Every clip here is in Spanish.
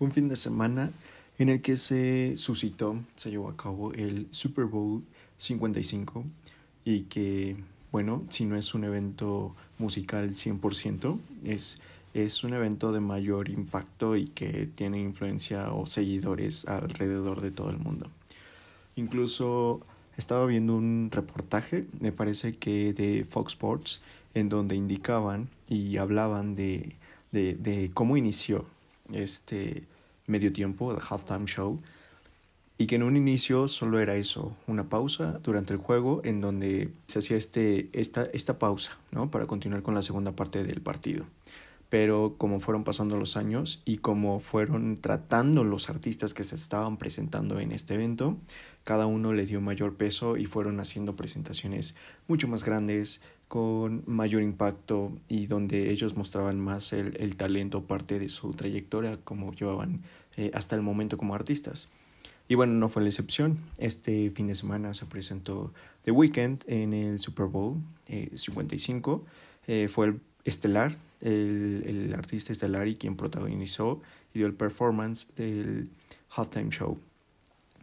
un fin de semana en el que se suscitó, se llevó a cabo el Super Bowl 55 y que, bueno, si no es un evento musical 100%, es, es un evento de mayor impacto y que tiene influencia o seguidores alrededor de todo el mundo. Incluso estaba viendo un reportaje, me parece que de Fox Sports, en donde indicaban y hablaban de, de, de cómo inició este medio tiempo, el halftime show, y que en un inicio solo era eso, una pausa durante el juego en donde se hacía este, esta, esta pausa, ¿no? Para continuar con la segunda parte del partido. Pero como fueron pasando los años y como fueron tratando los artistas que se estaban presentando en este evento, cada uno le dio mayor peso y fueron haciendo presentaciones mucho más grandes, con mayor impacto y donde ellos mostraban más el, el talento parte de su trayectoria como llevaban eh, hasta el momento como artistas. Y bueno, no fue la excepción. Este fin de semana se presentó The Weeknd en el Super Bowl 55. Eh, eh, fue el estelar, el, el, artista estelar y quien protagonizó y dio el performance del halftime show.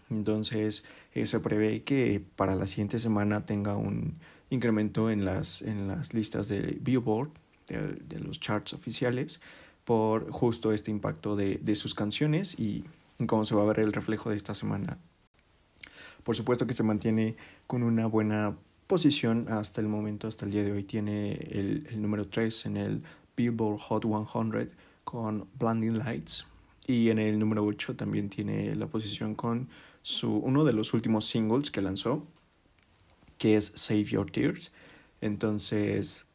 Entonces se prevé que para la siguiente semana tenga un incremento en las, en las listas de Billboard, de, de los charts oficiales, por justo este impacto de, de sus canciones y cómo se va a ver el reflejo de esta semana. Por supuesto que se mantiene con una buena posición hasta el momento, hasta el día de hoy. Tiene el, el número 3 en el Billboard Hot 100 con Blinding Lights. Y en el número 8 también tiene la posición con su, uno de los últimos singles que lanzó, que es Save Your Tears. Entonces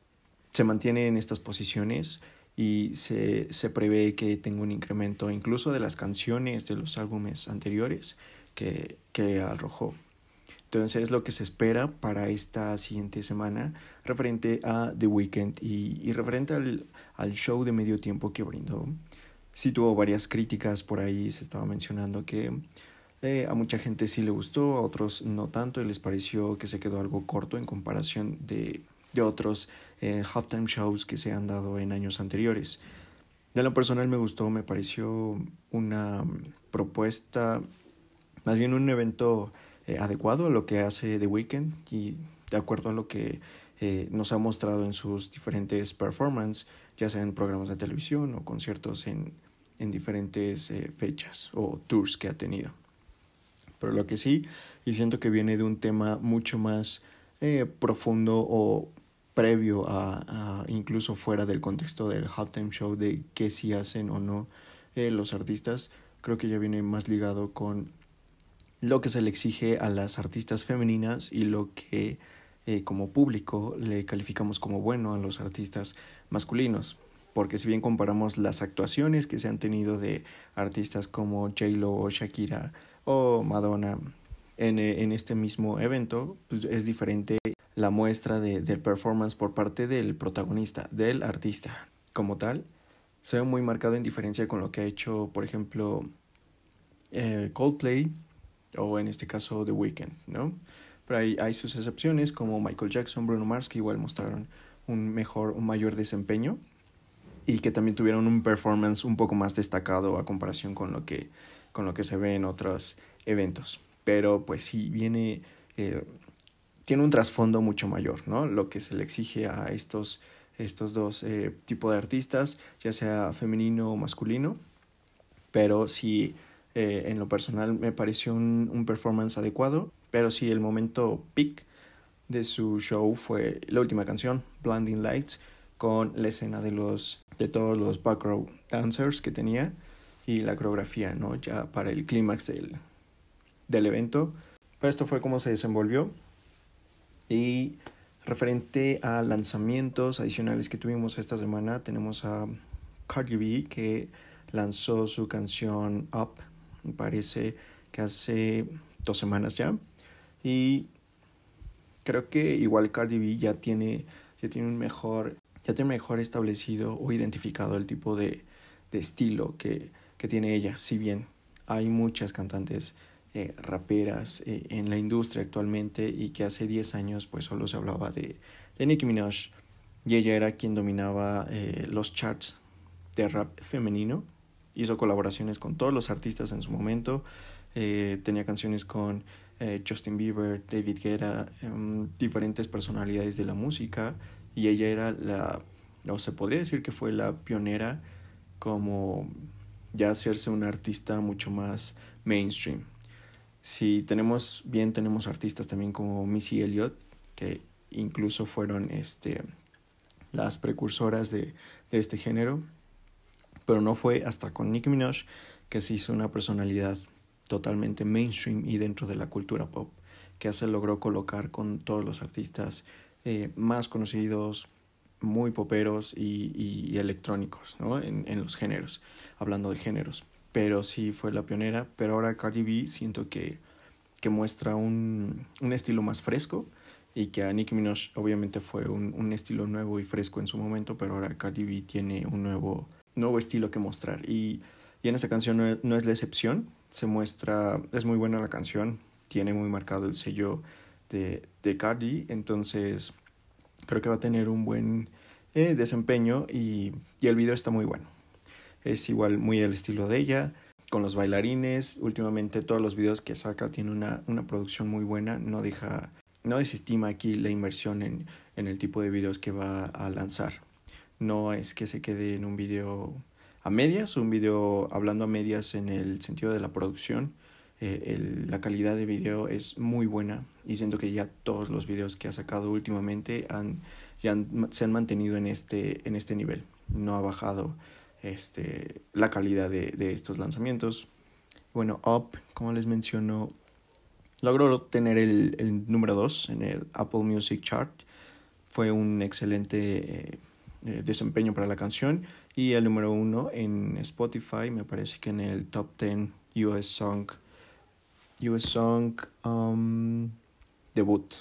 se mantiene en estas posiciones y se, se prevé que tenga un incremento incluso de las canciones de los álbumes anteriores que, que arrojó. Entonces es lo que se espera para esta siguiente semana referente a The Weeknd y, y referente al, al, show de medio tiempo que brindó. Sí tuvo varias críticas por ahí, se estaba mencionando que eh, a mucha gente sí le gustó, a otros no tanto y les pareció que se quedó algo corto en comparación de de otros eh, halftime shows que se han dado en años anteriores. De lo personal me gustó, me pareció una propuesta, más bien un evento eh, adecuado a lo que hace The Weeknd y de acuerdo a lo que eh, nos ha mostrado en sus diferentes performances, ya sea en programas de televisión o conciertos en, en diferentes eh, fechas o tours que ha tenido. Pero lo que sí, y siento que viene de un tema mucho más eh, profundo o previo a, incluso fuera del contexto del halftime show de qué sí hacen o no eh, los artistas, creo que ya viene más ligado con lo que se le exige a las artistas femeninas y lo que eh, como público le calificamos como bueno a los artistas masculinos. Porque si bien comparamos las actuaciones que se han tenido de artistas como J-Lo o Shakira o Madonna en, en este mismo evento, pues es diferente la muestra de, del performance por parte del protagonista, del artista como tal, se ve muy marcado en diferencia con lo que ha hecho, por ejemplo, eh, Coldplay o en este caso The Weeknd, ¿no? Pero hay, hay sus excepciones como Michael Jackson, Bruno Mars, que igual mostraron un mejor, un mayor desempeño y que también tuvieron un performance un poco más destacado a comparación con lo que, con lo que se ve en otros eventos. Pero pues sí, viene eh, tiene un trasfondo mucho mayor, ¿no? Lo que se le exige a estos, estos dos eh, tipos de artistas, ya sea femenino o masculino, pero sí, eh, en lo personal me pareció un, un performance adecuado, pero sí, el momento peak de su show fue la última canción, Blinding Lights, con la escena de los de todos los background dancers que tenía y la coreografía, ¿no? Ya para el clímax del, del evento. Pero esto fue como se desenvolvió. Y referente a lanzamientos adicionales que tuvimos esta semana, tenemos a Cardi B que lanzó su canción Up, me parece que hace dos semanas ya. Y creo que igual Cardi B ya tiene, ya tiene un mejor, ya tiene mejor establecido o identificado el tipo de, de estilo que, que tiene ella. Si bien hay muchas cantantes eh, raperas eh, en la industria actualmente y que hace 10 años pues solo se hablaba de, Nicki Minaj y ella era quien dominaba eh, los charts de rap femenino hizo colaboraciones con todos los artistas en su momento. Eh, tenía canciones con eh, Justin Bieber, David Guetta, em, diferentes personalidades de la música. Y ella era la, o se podría decir que fue la pionera como ya hacerse una artista mucho más mainstream. Si tenemos bien, tenemos artistas también como Missy Elliott, que incluso fueron este, las precursoras de, de este género, pero no fue hasta con Nicki Minaj que se hizo una personalidad totalmente mainstream y dentro de la cultura pop, que se logró colocar con todos los artistas eh, más conocidos, muy poperos y, y electrónicos ¿no? en, en, los géneros, hablando de géneros. Pero sí fue la pionera, pero ahora Cardi B siento que, que muestra un, un estilo más fresco y que a Nicki Minaj obviamente fue un, un, estilo nuevo y fresco en su momento, pero ahora Cardi B tiene un nuevo, nuevo estilo que mostrar. Y, y en esta canción no, no, es la excepción, se muestra, es muy buena la canción, tiene muy marcado el sello de, de Cardi, entonces creo que va a tener un buen eh, desempeño y, y el video está muy bueno. Es igual muy el estilo de ella, con los bailarines, últimamente todos los videos que saca tiene una, una producción muy buena, no deja no desestima aquí la inversión en, en el tipo de videos que va a lanzar. No es que se quede en un video a medias, un video hablando a medias en el sentido de la producción. Eh, la calidad de video es muy buena y siento que ya todos los videos que ha sacado últimamente han, ya se han mantenido en este, en este nivel. No ha bajado este, la calidad de, de estos lanzamientos. Bueno, Up, como les menciono, logró tener el, el número 2 en el Apple Music Chart. Fue un excelente eh, desempeño para la canción. Y el número 1 en Spotify, me parece que en el top 10 US Song, US Song um, Debut,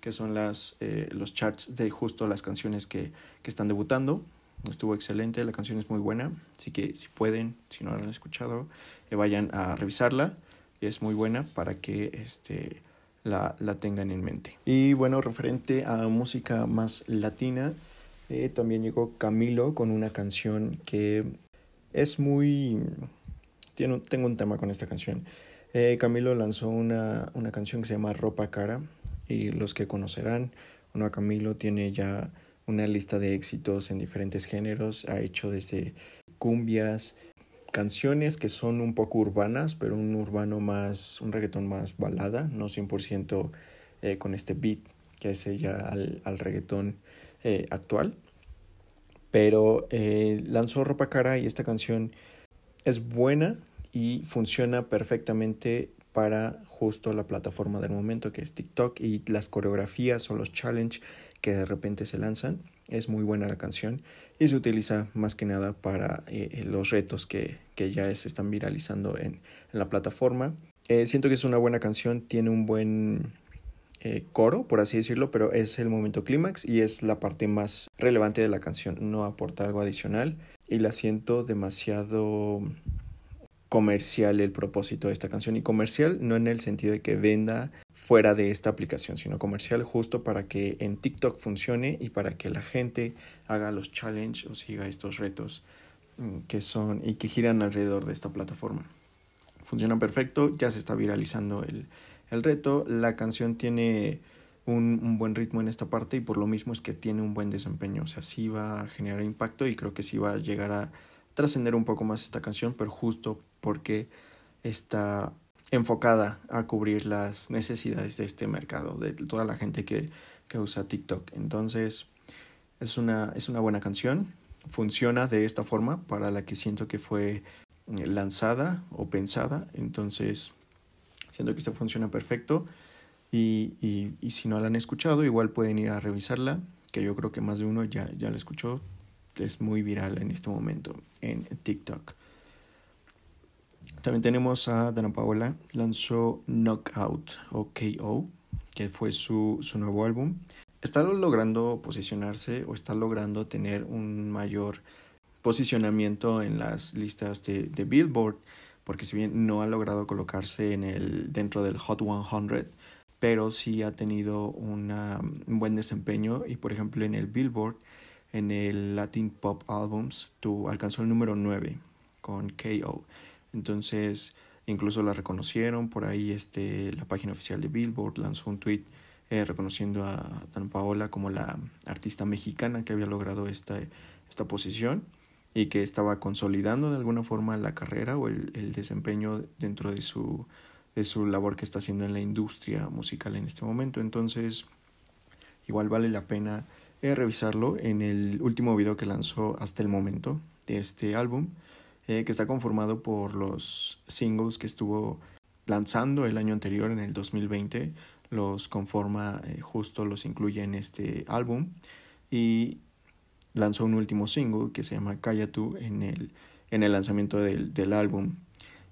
que son las, eh, los charts de justo las canciones que, que están debutando. Estuvo excelente, la canción es muy buena, así que si pueden, si no la han escuchado, eh, vayan a revisarla es muy buena para que este, la, la tengan en mente. Y bueno, referente a música más latina, eh, también llegó Camilo con una canción que es muy... Tiene, tengo un tema con esta canción. Eh, Camilo lanzó una, una canción que se llama Ropa Cara y los que conocerán, bueno, a Camilo tiene ya una lista de éxitos en diferentes géneros, ha hecho desde cumbias, canciones que son un poco urbanas, pero un urbano más, un reggaetón más balada, no 100% eh, con este beat que es ella al, al reggaetón eh, actual. Pero eh, lanzó Ropa Cara y esta canción es buena y funciona perfectamente para justo la plataforma del momento que es TikTok y las coreografías o los challenge que de repente se lanzan es muy buena la canción y se utiliza más que nada para eh, los retos que, que, ya se están viralizando en, la plataforma. Eh, siento que es una buena canción, tiene un buen eh, coro, por así decirlo, pero es el momento clímax y es la parte más relevante de la canción, no aporta algo adicional y la siento demasiado comercial el propósito de esta canción y comercial no en el sentido de que venda fuera de esta aplicación, sino comercial justo para que en TikTok funcione y para que la gente haga los challenges o siga estos retos mm, que son y que giran alrededor de esta plataforma. Funciona perfecto, ya se está viralizando el, el reto, la canción tiene un, un, buen ritmo en esta parte y por lo mismo es que tiene un buen desempeño, o sea, sí va a generar impacto y creo que sí va a llegar a trascender un poco más esta canción, pero justo porque está enfocada a cubrir las necesidades de este mercado, de toda la gente que, que usa TikTok. Entonces, es una, es una buena canción, funciona de esta forma para la que siento que fue eh, lanzada o pensada, entonces siento que esta funciona perfecto y, y, y, si no la han escuchado igual pueden ir a revisarla, que yo creo que más de uno ya, ya la escuchó, es muy viral en este momento en TikTok. También tenemos a Dana Paola, lanzó Knockout o KO, que fue su, su nuevo álbum. Está logrando posicionarse o está logrando tener un mayor posicionamiento en las listas de, Billboard, porque si bien no ha logrado colocarse en el, dentro del Hot 100, pero sí ha tenido un buen desempeño y por ejemplo en el Billboard en el Latin Pop Albums tu, alcanzó el número 9 con KO. Entonces, incluso la reconocieron por ahí este la página oficial de Billboard lanzó un tweet eh, reconociendo a Dan Paola como la artista mexicana que había logrado esta, esta posición y que estaba consolidando de alguna forma la carrera o el, el desempeño dentro de su, de su labor que está haciendo en la industria musical en este momento. Entonces, igual vale la pena eh, revisarlo en el último video que lanzó hasta el momento de este álbum, eh, que está conformado por los singles que estuvo lanzando el año anterior, en el 2020, los conforma, eh, justo los incluye en este álbum y lanzó un último single que se llama Calla tú en el, en el lanzamiento del, del álbum.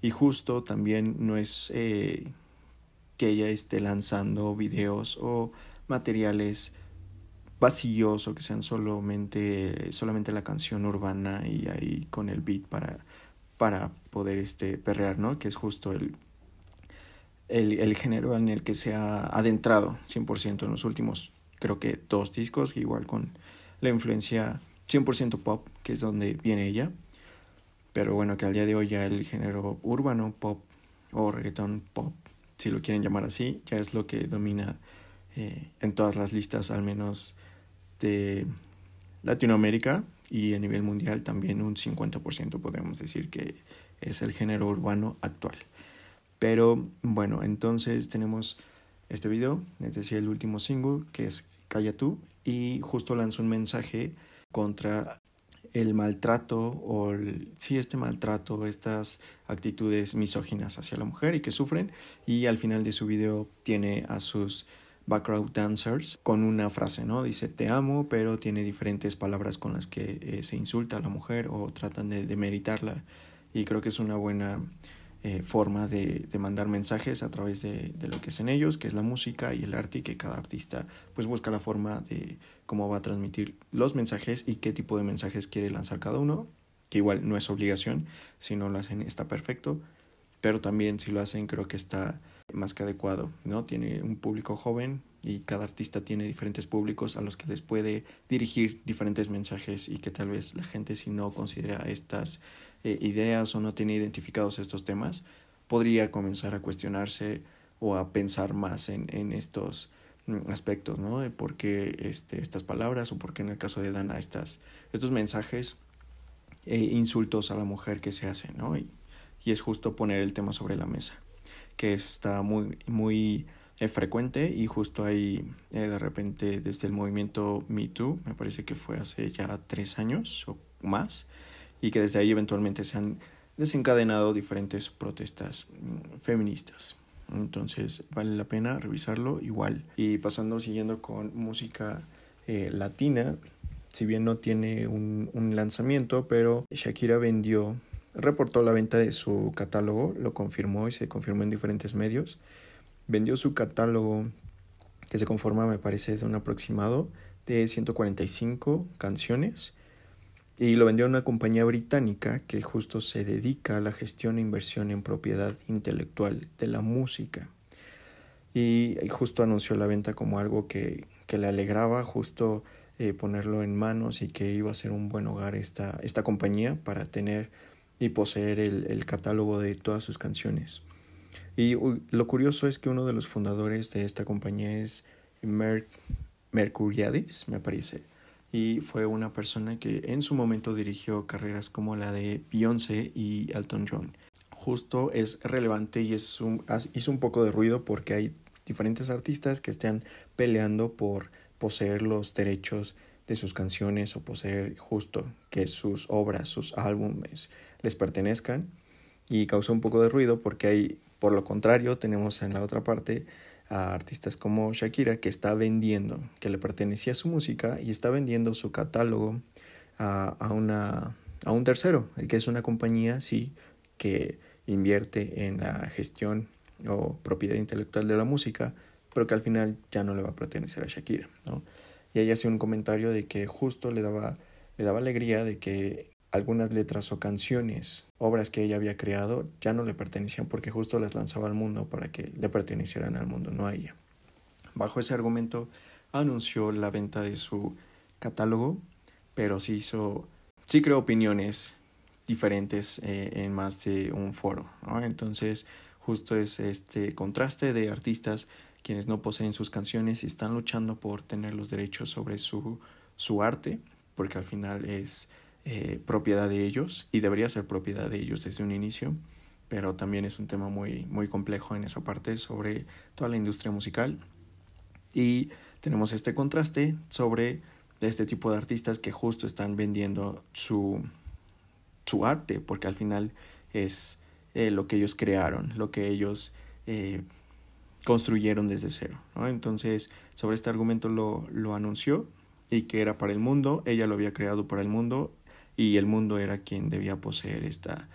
Y justo también no es que ella esté lanzando videos o materiales vacíos o que sean solamente, solamente la canción urbana y ahí con el beat para, para poder este, perrear, ¿no? Que es justo el, el, el género en el que se ha adentrado 100% en los últimos, creo que dos discos, igual con la influencia 100% pop, que es donde viene ella. Pero bueno, que al día de hoy ya el género urbano pop o reggaeton pop, si lo quieren llamar así, ya es lo que domina eh, en todas las listas, al menos de Latinoamérica y a nivel mundial también un 50% podemos decir que es el género urbano actual. Pero bueno, entonces tenemos este video, es decir, el último single que es Calla tú y justo lanzó un mensaje contra el maltrato o el, sí este maltrato, estas actitudes misóginas hacia la mujer y que sufren y al final de su video tiene a sus background dancers con una frase, ¿no? Dice te amo, pero tiene diferentes palabras con las que eh, se insulta a la mujer o tratan de demeritarla y creo que es una buena eh, forma de, mandar mensajes a través de, de, lo que hacen ellos, que es la música y el arte, y que cada artista pues busca la forma de cómo va a transmitir los mensajes y qué tipo de mensajes quiere lanzar cada uno, que igual no es obligación, si no lo hacen está perfecto, pero también si lo hacen creo que está más que adecuado, ¿no? Tiene un público joven y cada artista tiene diferentes públicos a los que les puede dirigir diferentes mensajes y que tal vez la gente si no considera estas eh, ideas o no tiene identificados estos temas, podría comenzar a cuestionarse o a pensar más en, en estos mm, aspectos, ¿no? De por qué este, estas palabras o por qué en el caso de Dana estas, estos mensajes e insultos a la mujer que se hacen, ¿no? Y, y es justo poner el tema sobre la mesa, que está muy, muy eh, frecuente y justo ahí eh, de repente desde el movimiento Me Too, me parece que fue hace ya tres años o más, y que desde ahí eventualmente se han desencadenado diferentes protestas mm, feministas. Entonces vale la pena revisarlo igual. Y pasando, siguiendo con música eh, latina, si bien no tiene un, un lanzamiento, pero Shakira vendió, reportó la venta de su catálogo, lo confirmó y se confirmó en diferentes medios. Vendió su catálogo que se conforma, me parece, de un aproximado de 145 canciones y lo vendió a una compañía británica que justo se dedica a la gestión e inversión en propiedad intelectual de la música. Y, justo anunció la venta como algo que, que le alegraba justo eh, ponerlo en manos y que iba a ser un buen hogar esta, esta compañía para tener y poseer el, el catálogo de todas sus canciones. Y lo curioso es que uno de los fundadores de esta compañía es Merc Mercuriadis, me parece y fue una persona que en su momento dirigió carreras como la de Beyoncé y Elton John. Justo es relevante y es un, hizo un poco de ruido porque hay diferentes artistas que están peleando por poseer los derechos de sus canciones o poseer justo que sus obras, sus álbumes les pertenezcan y causó un poco de ruido porque hay por lo contrario tenemos en la otra parte a artistas como Shakira que está vendiendo, que le pertenecía su música y está vendiendo su catálogo a, a, una, a un tercero, que es una compañía, sí, que invierte en la gestión o propiedad intelectual de la música, pero que al final ya no le va a pertenecer a Shakira, ¿no? Y ella hacía un comentario de que justo le daba, le daba alegría de que algunas letras o canciones, obras que ella había creado, ya no le pertenecían porque justo las lanzaba al mundo para que le pertenecieran al mundo, no a ella. Bajo ese argumento anunció la venta de su catálogo, pero sí hizo, sí creó opiniones diferentes eh, en más de un foro. Entonces, justo es este contraste de artistas quienes no poseen sus canciones y están luchando por tener los derechos sobre su, su arte, porque al final es eh, propiedad de ellos y debería ser propiedad de ellos desde un inicio, pero también es un tema muy, muy complejo en esa parte sobre toda la industria musical. Y tenemos este contraste sobre este tipo de artistas que justo están vendiendo su, su arte, porque al final es eh, lo que ellos crearon, lo que ellos eh, construyeron desde cero. Entonces, sobre este argumento lo, lo anunció y que era para el mundo, ella lo había creado para el mundo y el mundo era quien debía poseer esta,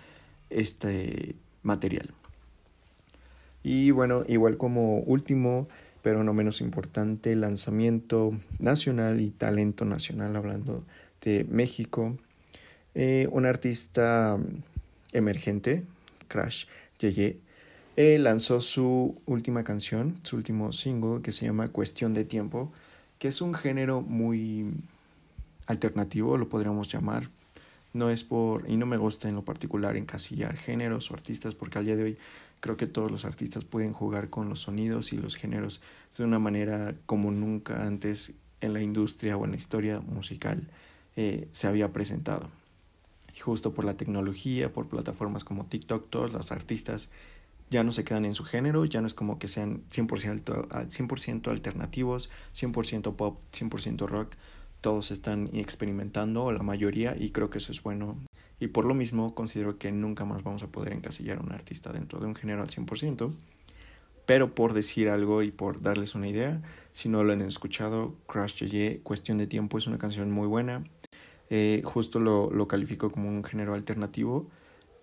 este material. Y bueno, igual como último, pero no menos importante, lanzamiento nacional y talento nacional, hablando de México, eh, un artista emergente, Crash Yeye, eh, lanzó su última canción, su último single que se llama Cuestión de Tiempo, que es un género muy alternativo, lo podríamos llamar. No es por, y no me gusta en lo particular encasillar géneros o artistas, porque al día de hoy creo que todos los artistas pueden jugar con los sonidos y los géneros de una manera como nunca antes en la industria o en la historia musical eh, se había presentado justo por la tecnología, por plataformas como TikTok, todos los artistas ya no se quedan en su género, ya no es como que sean 100%, 100 alternativos, 100% pop, 100% rock, todos están experimentando, la mayoría, y creo que eso es bueno. Y por lo mismo considero que nunca más vamos a poder encasillar a un artista dentro de un género al 100%. Pero por decir algo y por darles una idea, si no lo han escuchado, Crash Cuestión de Tiempo es una canción muy buena. Eh, justo lo, lo calificó como un género alternativo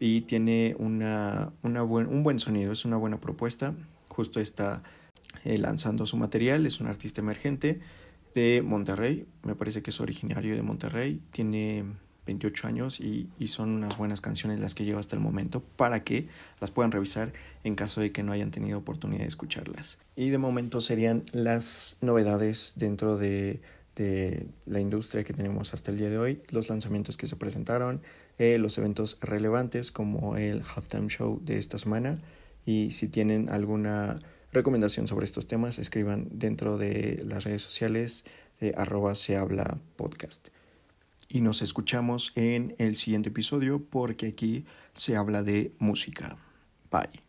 y tiene una, una buen, un buen sonido, es una buena propuesta. Justo está eh, lanzando su material, es un artista emergente de Monterrey, me parece que es originario de Monterrey, tiene 28 años y, y, son unas buenas canciones las que lleva hasta el momento para que las puedan revisar en caso de que no hayan tenido oportunidad de escucharlas. Y de momento serían las novedades dentro de de la industria que tenemos hasta el día de hoy, los lanzamientos que se presentaron, eh, los eventos relevantes como el halftime show de esta semana y si tienen alguna recomendación sobre estos temas, escriban dentro de las redes sociales de arroba se habla podcast. Y nos escuchamos en el siguiente episodio porque aquí se habla de música. Bye.